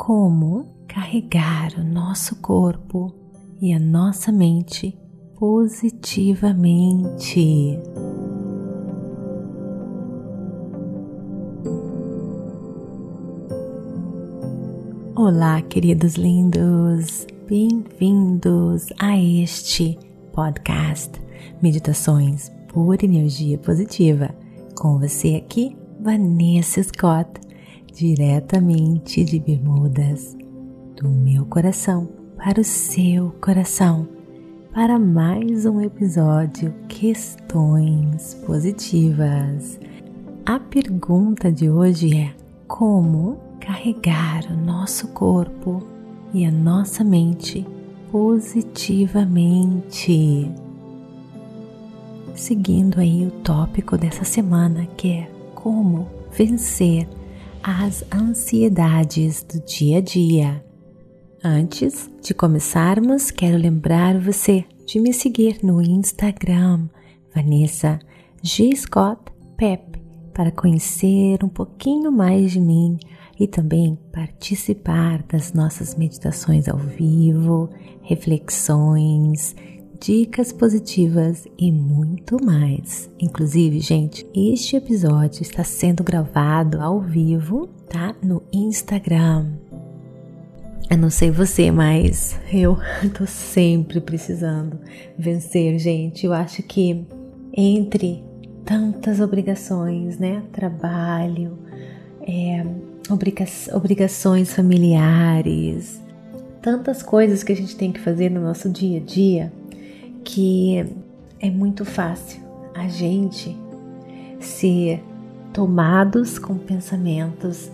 como carregar o nosso corpo e a nossa mente positivamente. Olá, queridos lindos, bem-vindos a este podcast Meditações por Energia Positiva. Com você aqui, Vanessa Scott, diretamente de Bermudas, do meu coração para o seu coração, para mais um episódio Questões Positivas. A pergunta de hoje é: como carregar o nosso corpo e a nossa mente positivamente? Seguindo aí o tópico dessa semana que é como vencer as ansiedades do dia a dia. Antes de começarmos, quero lembrar você de me seguir no Instagram, Vanessa G. Scott Pep, para conhecer um pouquinho mais de mim e também participar das nossas meditações ao vivo, reflexões, dicas positivas e muito mais. Inclusive, gente, este episódio está sendo gravado ao vivo, tá? No Instagram. Eu não sei você, mas eu tô sempre precisando vencer, gente. Eu acho que entre tantas obrigações, né? Trabalho, é, obriga obrigações familiares, tantas coisas que a gente tem que fazer no nosso dia a dia, que é muito fácil a gente ser tomados com pensamentos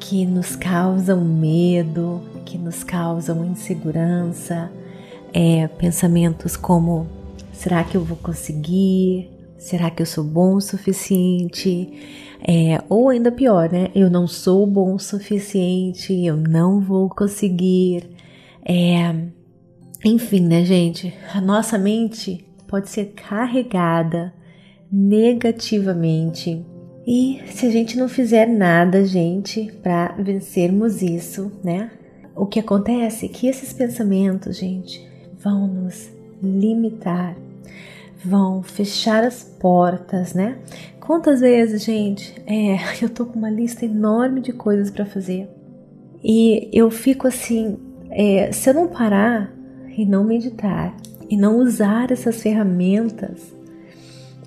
que nos causam medo, que nos causam insegurança, é, pensamentos como: será que eu vou conseguir? Será que eu sou bom o suficiente? É, ou ainda pior, né? Eu não sou bom o suficiente, eu não vou conseguir. É, enfim, né, gente? A nossa mente pode ser carregada negativamente e se a gente não fizer nada, gente, para vencermos isso, né? O que acontece é que esses pensamentos, gente, vão nos limitar, vão fechar as portas, né? Quantas vezes, gente, é, eu tô com uma lista enorme de coisas para fazer e eu fico assim, é, se eu não parar e não meditar e não usar essas ferramentas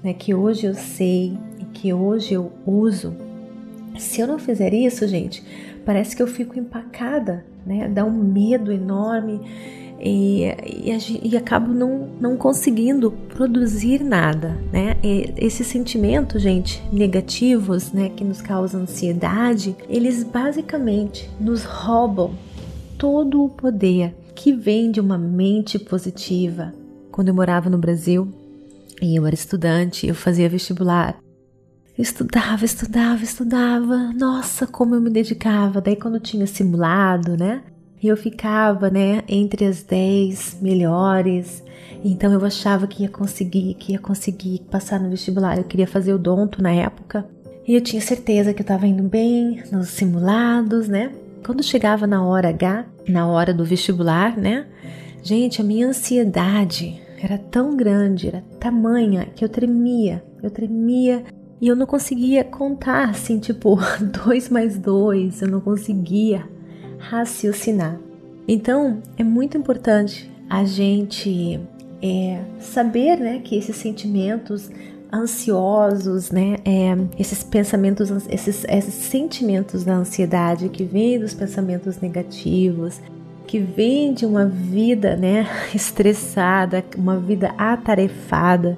né, que hoje eu sei que hoje eu uso, se eu não fizer isso, gente, parece que eu fico empacada, né? Dá um medo enorme e, e, e acabo não, não conseguindo produzir nada, né? E esses sentimentos, gente, negativos, né, que nos causam ansiedade, eles basicamente nos roubam todo o poder que vem de uma mente positiva. Quando eu morava no Brasil e eu era estudante, eu fazia vestibular, estudava, estudava, estudava. Nossa, como eu me dedicava. Daí quando tinha simulado, né? Eu ficava, né, entre as 10 melhores. Então eu achava que ia conseguir, que ia conseguir passar no vestibular. Eu queria fazer o donto na época. E eu tinha certeza que eu estava indo bem nos simulados, né? Quando chegava na hora H, na hora do vestibular, né? Gente, a minha ansiedade era tão grande, era tamanha que eu tremia. Eu tremia e eu não conseguia contar assim, tipo, dois mais dois, eu não conseguia raciocinar. Então, é muito importante a gente é, saber né, que esses sentimentos ansiosos, né, é, esses pensamentos, esses, esses sentimentos da ansiedade que vêm dos pensamentos negativos, que vêm de uma vida né, estressada, uma vida atarefada,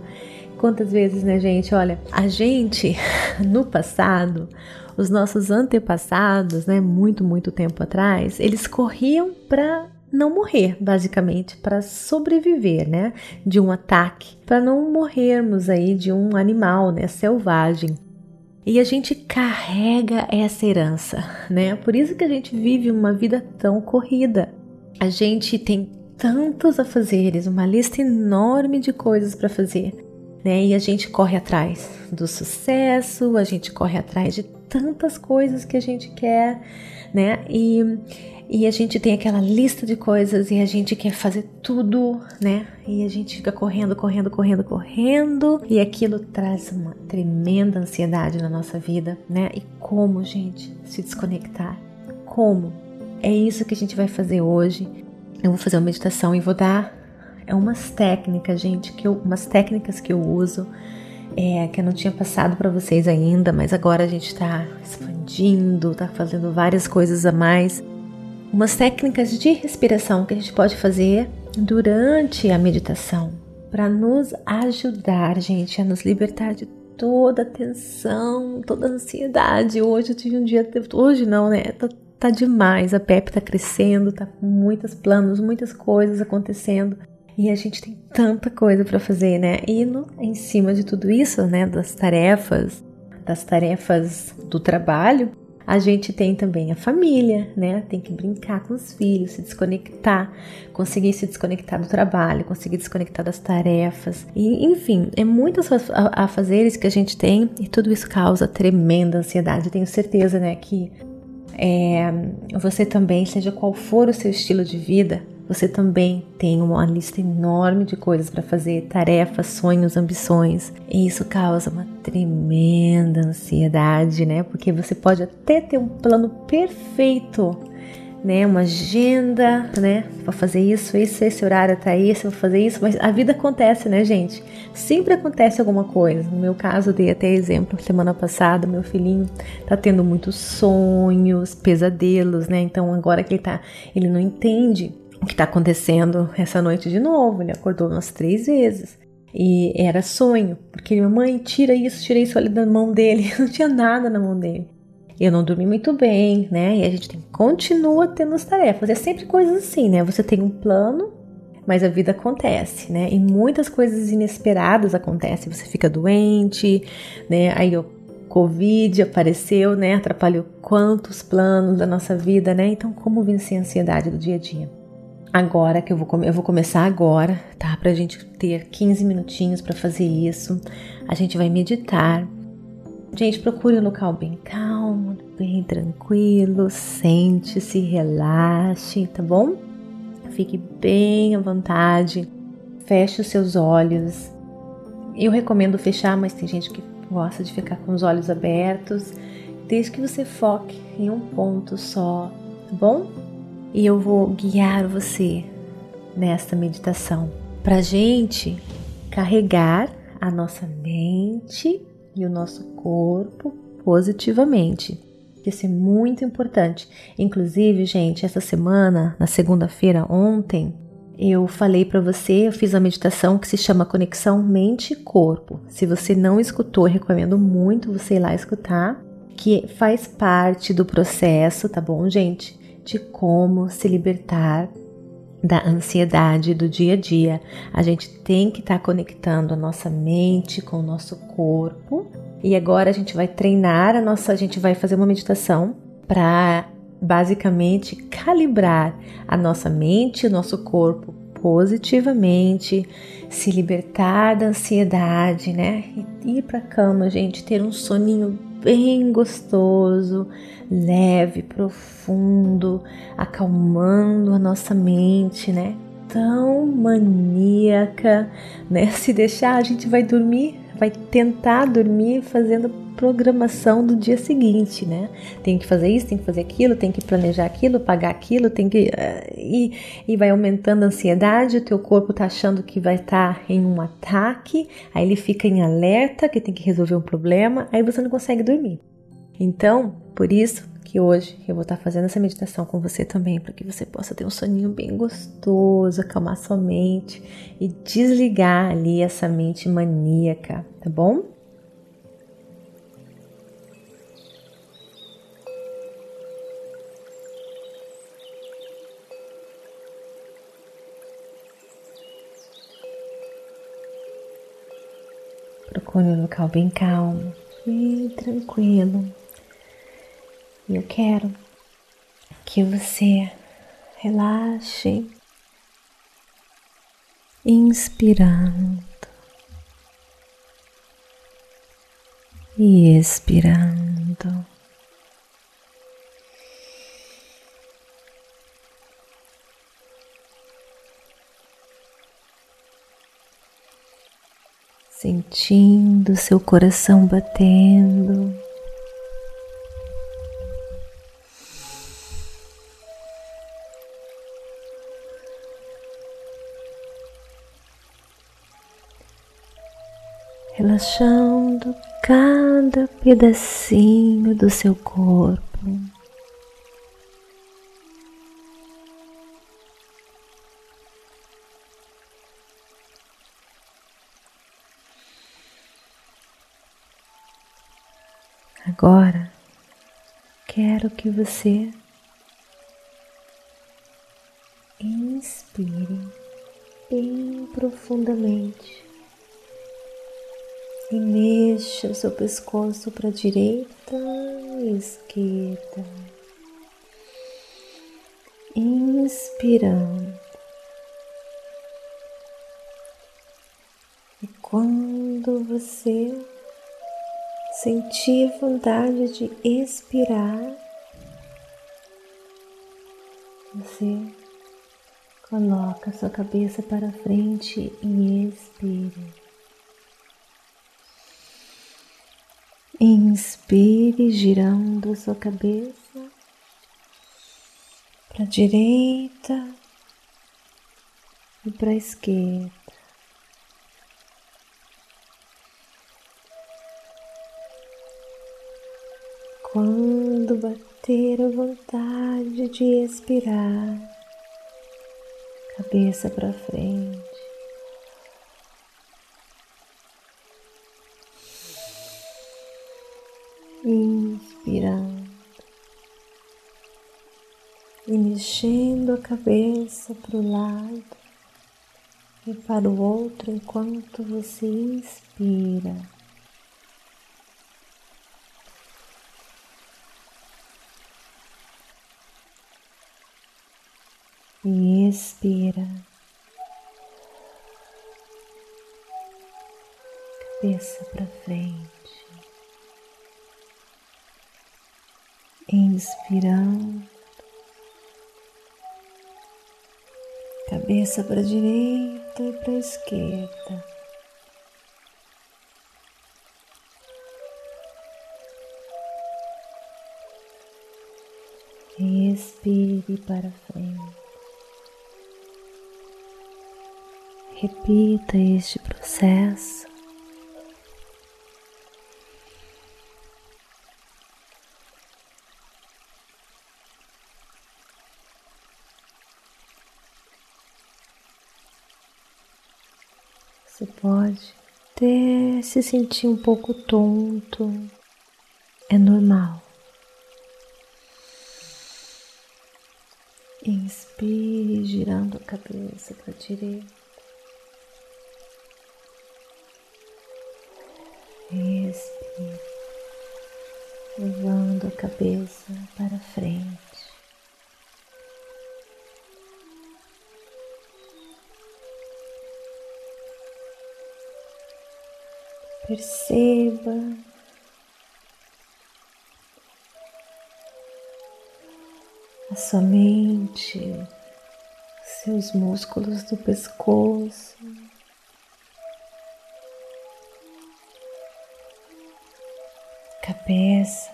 Quantas vezes, né, gente? Olha, a gente no passado, os nossos antepassados, né, muito, muito tempo atrás, eles corriam para não morrer, basicamente, para sobreviver, né, de um ataque, para não morrermos aí de um animal, né, selvagem. E a gente carrega essa herança, né? Por isso que a gente vive uma vida tão corrida. A gente tem tantos afazeres, uma lista enorme de coisas para fazer né? E a gente corre atrás do sucesso, a gente corre atrás de tantas coisas que a gente quer, né? E, e a gente tem aquela lista de coisas e a gente quer fazer tudo, né? E a gente fica correndo, correndo, correndo, correndo, e aquilo traz uma tremenda ansiedade na nossa vida, né? E como, gente, se desconectar? Como? É isso que a gente vai fazer hoje. Eu vou fazer uma meditação e vou dar é umas técnicas, gente, que eu, umas técnicas que eu uso, é, que eu não tinha passado para vocês ainda, mas agora a gente está expandindo, está fazendo várias coisas a mais. Umas técnicas de respiração que a gente pode fazer durante a meditação para nos ajudar, gente, a nos libertar de toda a tensão, toda a ansiedade. Hoje eu tive um dia, hoje não, né? Tá, tá demais, a Pepe tá crescendo, tá com muitos planos, muitas coisas acontecendo. E a gente tem tanta coisa para fazer, né? E no, em cima de tudo isso, né, das tarefas, das tarefas do trabalho, a gente tem também a família, né? Tem que brincar com os filhos, se desconectar, conseguir se desconectar do trabalho, conseguir desconectar das tarefas. E, enfim, é muitos afazeres que a gente tem e tudo isso causa tremenda ansiedade. Tenho certeza, né, que é, você também, seja qual for o seu estilo de vida, você também tem uma lista enorme de coisas para fazer, tarefas, sonhos, ambições. E isso causa uma tremenda ansiedade, né? Porque você pode até ter um plano perfeito, né? Uma agenda, né? Vou fazer isso, isso, esse horário tá esse, vou fazer isso, mas a vida acontece, né, gente? Sempre acontece alguma coisa. No meu caso, dei até exemplo, semana passada, meu filhinho tá tendo muitos sonhos, pesadelos, né? Então agora que ele tá, ele não entende o que está acontecendo essa noite de novo. Ele acordou umas três vezes. E era sonho, porque minha mãe tira isso, tira isso ali da mão dele. Não tinha nada na mão dele. Eu não dormi muito bem, né? E a gente tem, continua tendo as tarefas. É sempre coisas assim, né? Você tem um plano, mas a vida acontece, né? E muitas coisas inesperadas acontecem. Você fica doente, né? Aí o Covid apareceu, né? Atrapalhou quantos planos da nossa vida, né? Então, como vencer a ansiedade do dia a dia? Agora que eu vou, eu vou começar agora, tá? Pra gente ter 15 minutinhos para fazer isso. A gente vai meditar. Gente, procure um local bem calmo, bem tranquilo, sente-se, relaxe, tá bom? Fique bem à vontade. Feche os seus olhos. Eu recomendo fechar, mas tem gente que gosta de ficar com os olhos abertos, desde que você foque em um ponto só, tá bom? E eu vou guiar você nesta meditação para gente carregar a nossa mente e o nosso corpo positivamente. Isso é muito importante. Inclusive, gente, essa semana, na segunda-feira, ontem, eu falei para você, eu fiz uma meditação que se chama Conexão Mente-Corpo. Se você não escutou, recomendo muito você ir lá escutar, que faz parte do processo, tá bom, gente? De como se libertar da ansiedade do dia a dia. A gente tem que estar tá conectando a nossa mente com o nosso corpo. E agora a gente vai treinar a nossa, a gente vai fazer uma meditação para basicamente calibrar a nossa mente, o nosso corpo positivamente, se libertar da ansiedade, né? E ir para cama, gente, ter um soninho bem gostoso, leve, profundo, acalmando a nossa mente, né? Tão maníaca, né? Se deixar, a gente vai dormir, vai tentar dormir fazendo programação do dia seguinte, né? Tem que fazer isso, tem que fazer aquilo, tem que planejar aquilo, pagar aquilo, tem que. Uh, e, e vai aumentando a ansiedade, o teu corpo tá achando que vai estar tá em um ataque, aí ele fica em alerta, que tem que resolver um problema, aí você não consegue dormir. Então, por isso que hoje eu vou estar fazendo essa meditação com você também, para que você possa ter um soninho bem gostoso, acalmar sua mente e desligar ali essa mente maníaca, tá bom? Procure um local bem calmo, bem tranquilo. E eu quero que você relaxe, inspirando e expirando. Sentindo seu coração batendo. Relaxando cada pedacinho do seu corpo. Agora quero que você inspire bem profundamente mexa o seu pescoço para a direita e esquerda, inspirando. E quando você sentir vontade de expirar, você coloca sua cabeça para frente e expire. Inspire girando sua cabeça para a direita e para a esquerda. Quando bater a vontade de expirar, cabeça para frente. Inspirando e mexendo a cabeça para o lado e para o outro enquanto você inspira. E expira. Cabeça para frente. Inspirando, cabeça para direita e para esquerda. Respire para frente. Repita este processo Você pode até se sentir um pouco tonto, é normal. Inspire, girando a cabeça para a direita. Expire, levando a cabeça para frente. Perceba a sua mente, seus músculos do pescoço. Cabeça,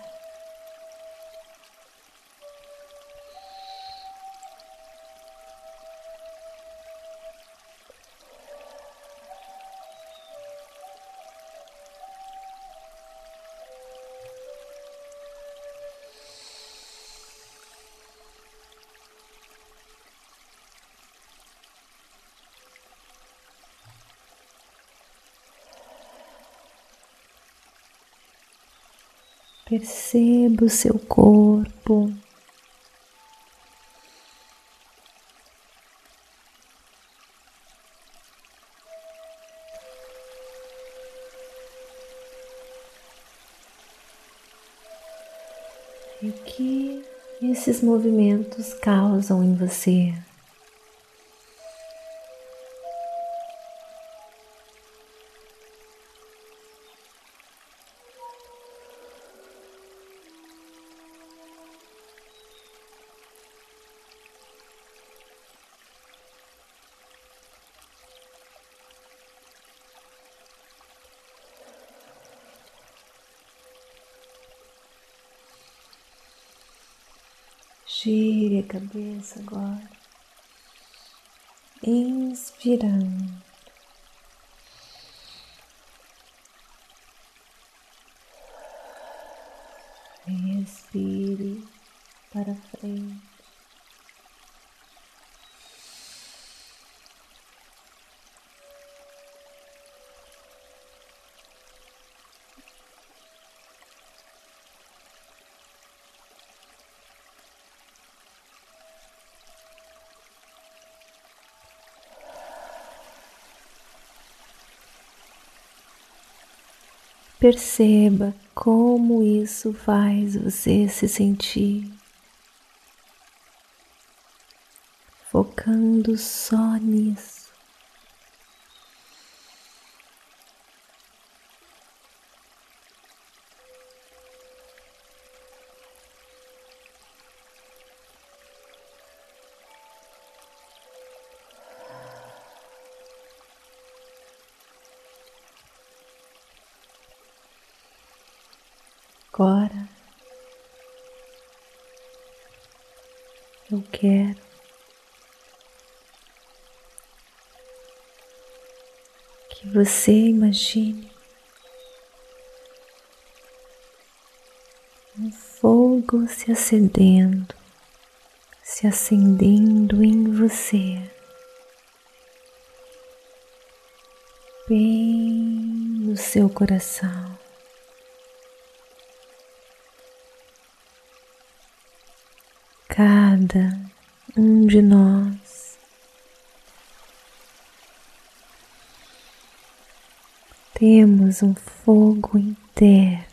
Perceba o seu corpo. E o que esses movimentos causam em você? Gire a cabeça agora, inspirando. Respire para frente. Perceba como isso faz você se sentir, focando só nisso. Agora. Eu quero. Que você imagine um fogo se acendendo, se acendendo em você, bem no seu coração. Cada um de nós temos um fogo interno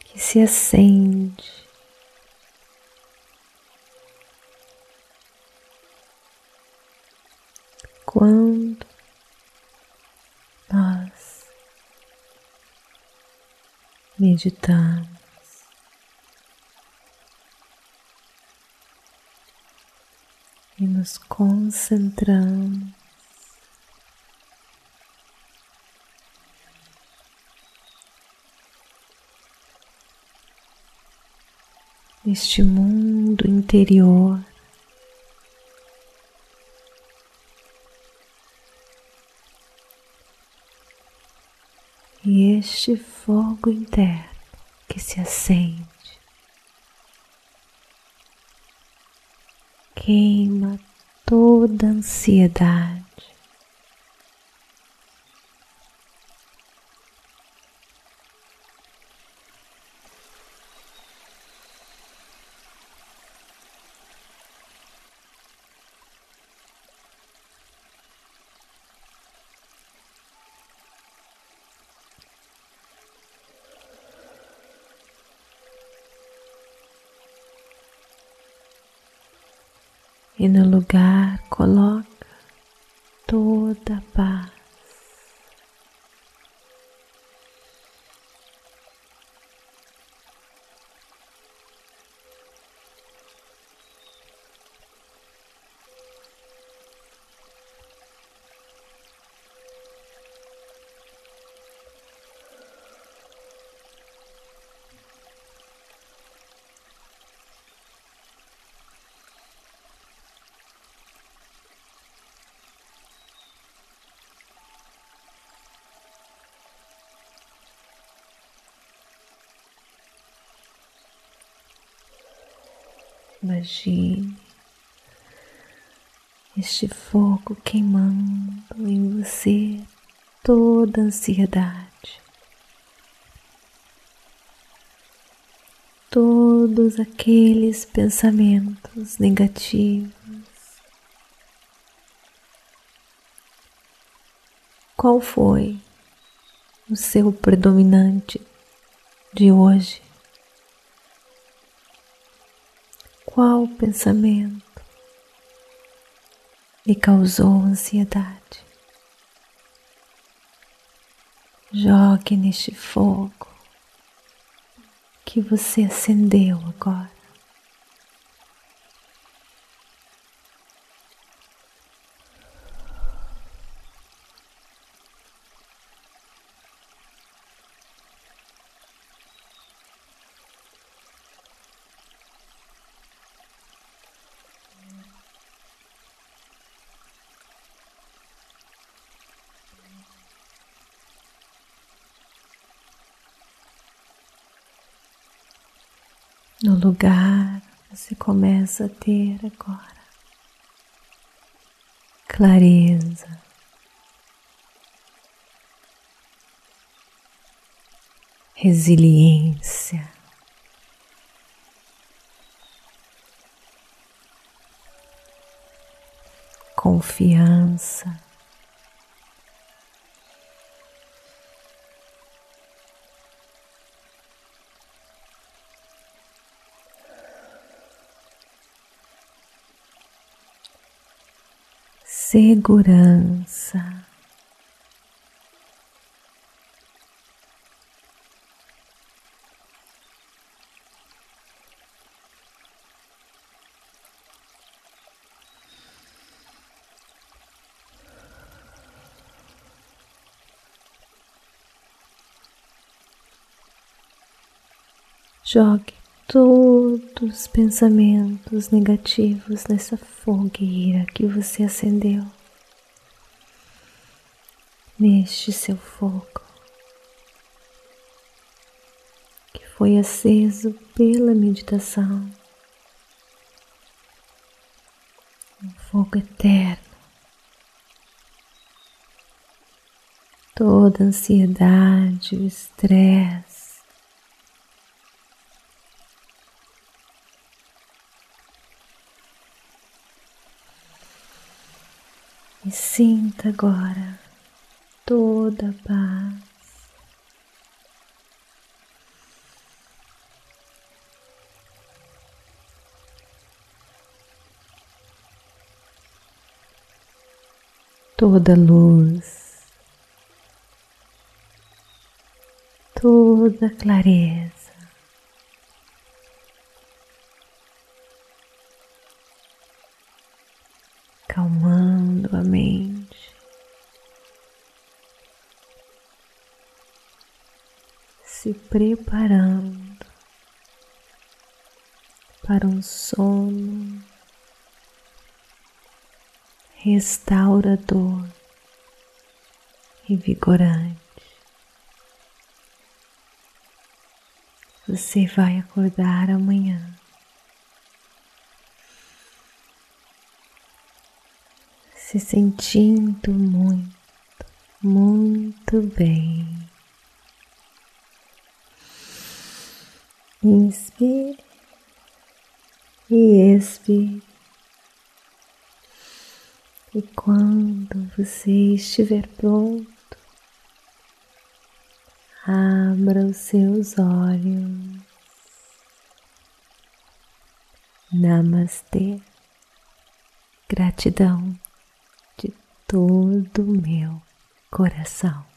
que se acende. Quando nós meditamos. E nos concentramos neste mundo interior e este fogo interno que se acende queima toda ansiedade. E no lugar coloca toda a paz. Imagine este fogo queimando em você toda a ansiedade, todos aqueles pensamentos negativos. Qual foi o seu predominante de hoje? Qual pensamento lhe causou ansiedade. Jogue neste fogo que você acendeu agora. No lugar você começa a ter agora clareza, resiliência. Confiança, segurança. Jogue todos os pensamentos negativos nessa fogueira que você acendeu, neste seu fogo que foi aceso pela meditação, um fogo eterno. Toda ansiedade, o estresse, E sinta agora toda a paz. Toda luz, toda clareza. Calmando a mente, se preparando para um sono restaurador e vigorante. Você vai acordar amanhã se sentindo muito, muito bem. Inspire e expire. E quando você estiver pronto, abra os seus olhos. Namastê. Gratidão todo o meu coração.